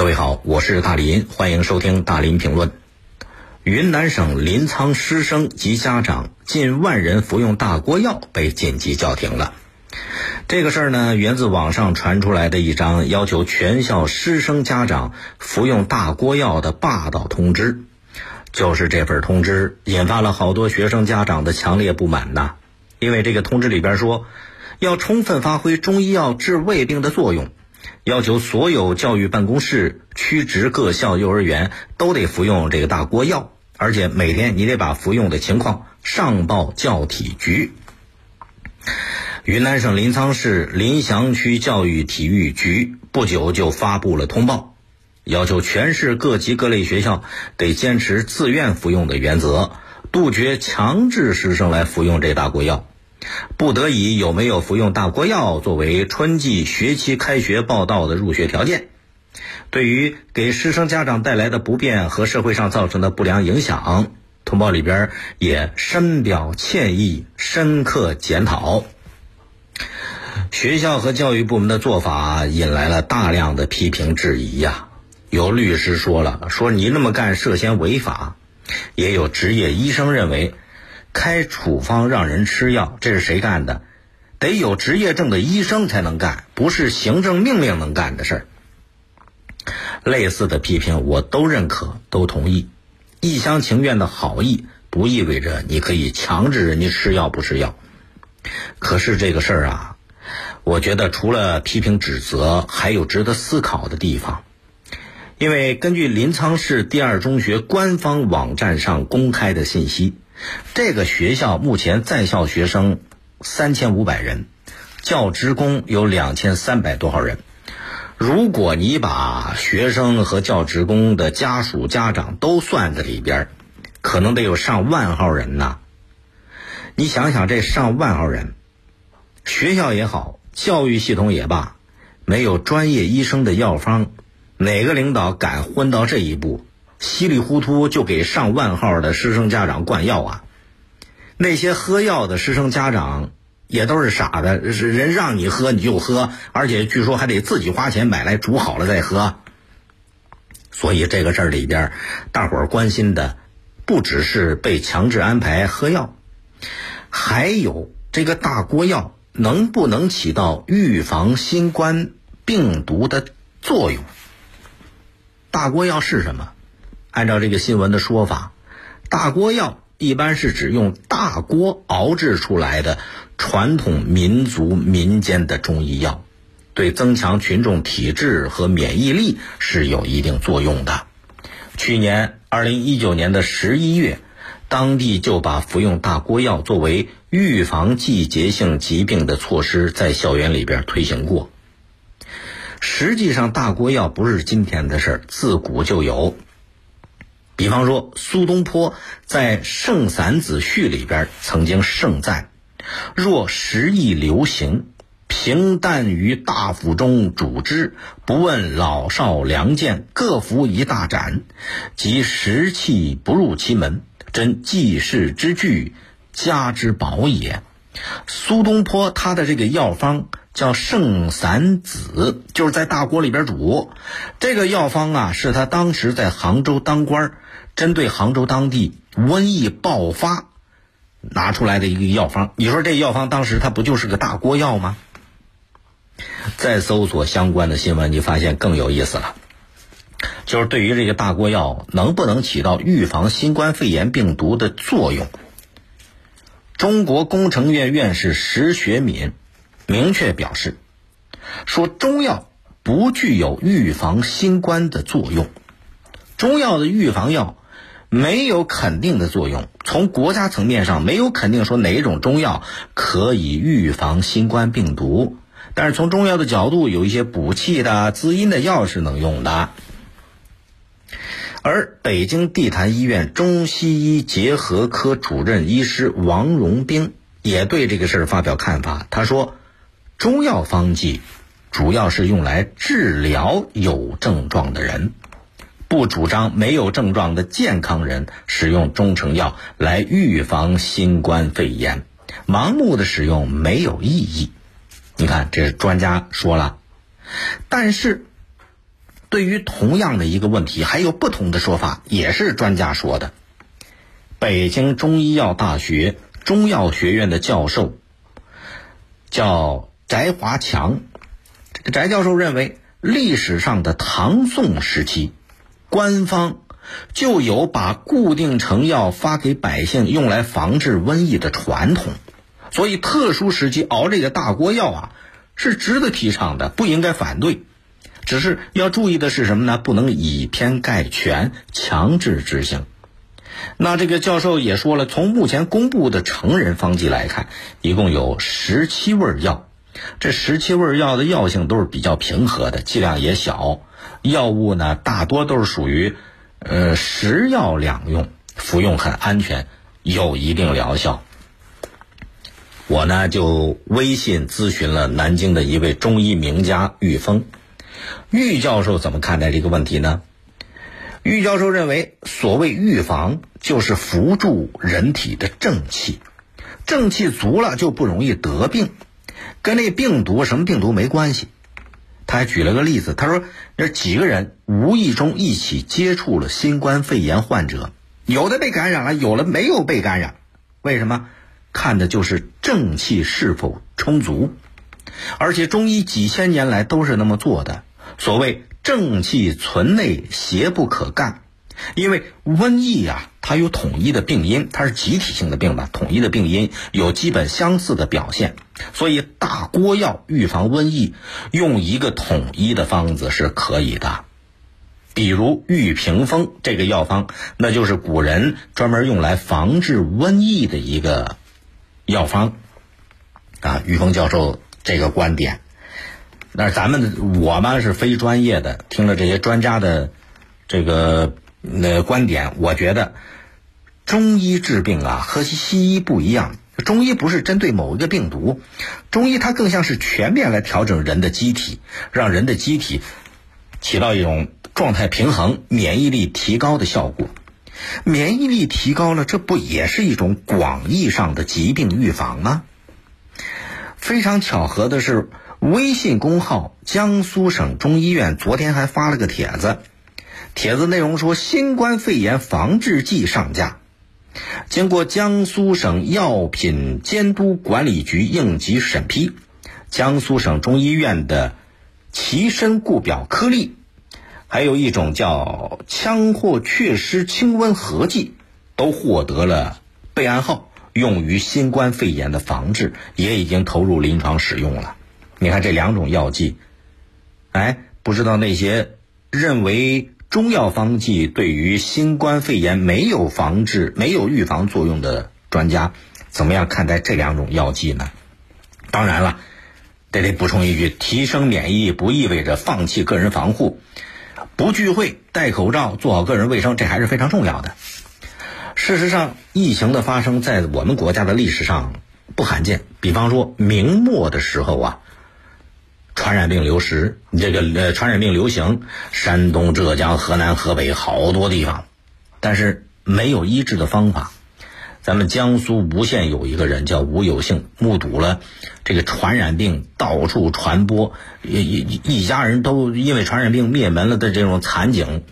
各位好，我是大林，欢迎收听大林评论。云南省临沧师生及家长近万人服用大锅药被紧急叫停了。这个事儿呢，源自网上传出来的一张要求全校师生家长服用大锅药的霸道通知。就是这份通知引发了好多学生家长的强烈不满呐，因为这个通知里边说，要充分发挥中医药治胃病的作用，要求所有教育办公室、区直各校幼儿园都得服用这个大锅药，而且每天你得把服用的情况上报教体局。云南省临沧市临翔区教育体育局不久就发布了通报。要求全市各级各类学校得坚持自愿服用的原则，杜绝强制师生来服用这大锅药。不得已有没有服用大锅药作为春季学期开学报到的入学条件。对于给师生家长带来的不便和社会上造成的不良影响，通报里边也深表歉意，深刻检讨。学校和教育部门的做法引来了大量的批评质疑呀。有律师说了，说你那么干涉嫌违法；也有职业医生认为，开处方让人吃药，这是谁干的？得有执业证的医生才能干，不是行政命令能干的事儿。类似的批评我都认可，都同意。一厢情愿的好意，不意味着你可以强制人家吃药不吃药。可是这个事儿啊，我觉得除了批评指责，还有值得思考的地方。因为根据临沧市第二中学官方网站上公开的信息，这个学校目前在校学生三千五百人，教职工有两千三百多号人。如果你把学生和教职工的家属、家长都算在里边，可能得有上万号人呐。你想想，这上万号人，学校也好，教育系统也罢，没有专业医生的药方。哪个领导敢混到这一步，稀里糊涂就给上万号的师生家长灌药啊？那些喝药的师生家长也都是傻的，是人让你喝你就喝，而且据说还得自己花钱买来煮好了再喝。所以这个事儿里边，大伙儿关心的不只是被强制安排喝药，还有这个大锅药能不能起到预防新冠病毒的作用？大锅药是什么？按照这个新闻的说法，大锅药一般是指用大锅熬制出来的传统民族民间的中医药，对增强群众体质和免疫力是有一定作用的。去年二零一九年的十一月，当地就把服用大锅药作为预防季节性疾病的措施在校园里边推行过。实际上，大锅药不是今天的事儿，自古就有。比方说，苏东坡在《圣散子序》里边曾经盛赞：“若时易流行，平淡于大府中煮之，不问老少良贱，各服一大盏，即时气不入其门，真济世之具，家之宝也。”苏东坡他的这个药方。叫圣散子，就是在大锅里边煮。这个药方啊，是他当时在杭州当官，针对杭州当地瘟疫爆发拿出来的一个药方。你说这药方当时它不就是个大锅药吗？再搜索相关的新闻，你发现更有意思了，就是对于这个大锅药能不能起到预防新冠肺炎病毒的作用？中国工程院院士石学敏。明确表示，说中药不具有预防新冠的作用，中药的预防药没有肯定的作用。从国家层面上，没有肯定说哪一种中药可以预防新冠病毒，但是从中药的角度，有一些补气的、滋阴的药是能用的。而北京地坛医院中西医结合科主任医师王荣兵也对这个事儿发表看法，他说。中药方剂主要是用来治疗有症状的人，不主张没有症状的健康人使用中成药来预防新冠肺炎。盲目的使用没有意义。你看，这是专家说了，但是对于同样的一个问题，还有不同的说法，也是专家说的。北京中医药大学中药学院的教授叫翟华强，翟教授认为，历史上的唐宋时期，官方就有把固定成药发给百姓用来防治瘟疫的传统，所以特殊时期熬这个大锅药啊，是值得提倡的，不应该反对。只是要注意的是什么呢？不能以偏概全，强制执行。那这个教授也说了，从目前公布的成人方剂来看，一共有十七味药。这十七味药的药性都是比较平和的，剂量也小，药物呢大多都是属于呃食药两用，服用很安全，有一定疗效。我呢就微信咨询了南京的一位中医名家玉峰。玉教授怎么看待这个问题呢？玉教授认为，所谓预防，就是扶助人体的正气，正气足了就不容易得病，跟那病毒什么病毒没关系。他还举了个例子，他说，那几个人无意中一起接触了新冠肺炎患者，有的被感染了，有的没有被感染，为什么？看的就是正气是否充足，而且中医几千年来都是那么做的。所谓正气存内，邪不可干。因为瘟疫啊，它有统一的病因，它是集体性的病吧，统一的病因有基本相似的表现，所以大锅药预防瘟疫，用一个统一的方子是可以的。比如玉屏风这个药方，那就是古人专门用来防治瘟疫的一个药方。啊，玉峰教授这个观点。那咱们我嘛是非专业的，听了这些专家的这个那观点，我觉得中医治病啊和西医不一样。中医不是针对某一个病毒，中医它更像是全面来调整人的机体，让人的机体起到一种状态平衡、免疫力提高的效果。免疫力提高了，这不也是一种广义上的疾病预防吗？非常巧合的是。微信公号江苏省中医院昨天还发了个帖子，帖子内容说新冠肺炎防治剂上架，经过江苏省药品监督管理局应急审批，江苏省中医院的奇参固表颗粒，还有一种叫羌或雀虱清瘟合剂，都获得了备案号，用于新冠肺炎的防治，也已经投入临床使用了。你看这两种药剂，哎，不知道那些认为中药方剂对于新冠肺炎没有防治、没有预防作用的专家，怎么样看待这两种药剂呢？当然了，这得补充一句：提升免疫不意味着放弃个人防护，不聚会、戴口罩、做好个人卫生，这还是非常重要的。事实上，疫情的发生在我们国家的历史上不罕见。比方说，明末的时候啊。传染病流失，这个呃，传染病流行，山东、浙江、河南、河北好多地方，但是没有医治的方法。咱们江苏吴县有一个人叫吴有幸，目睹了这个传染病到处传播，一一一家人都因为传染病灭门了的这种惨景，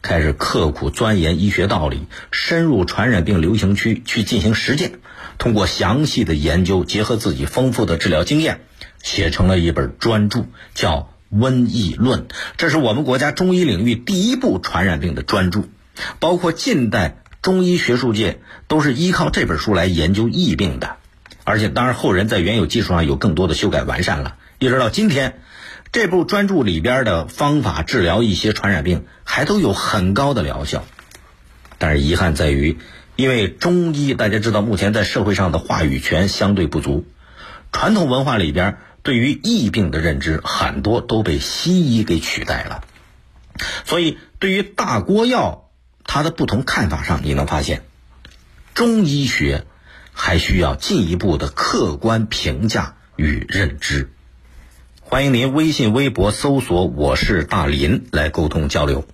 开始刻苦钻研医学道理，深入传染病流行区去进行实践，通过详细的研究，结合自己丰富的治疗经验。写成了一本专著，叫《瘟疫论》，这是我们国家中医领域第一部传染病的专著。包括近代中医学术界都是依靠这本书来研究疫病的，而且当然后人在原有基础上有更多的修改完善了。一直到今天，这部专著里边的方法治疗一些传染病还都有很高的疗效。但是遗憾在于，因为中医大家知道，目前在社会上的话语权相对不足，传统文化里边。对于疫病的认知，很多都被西医给取代了。所以，对于大锅药，它的不同看法上，你能发现，中医学还需要进一步的客观评价与认知。欢迎您微信、微博搜索“我是大林”来沟通交流。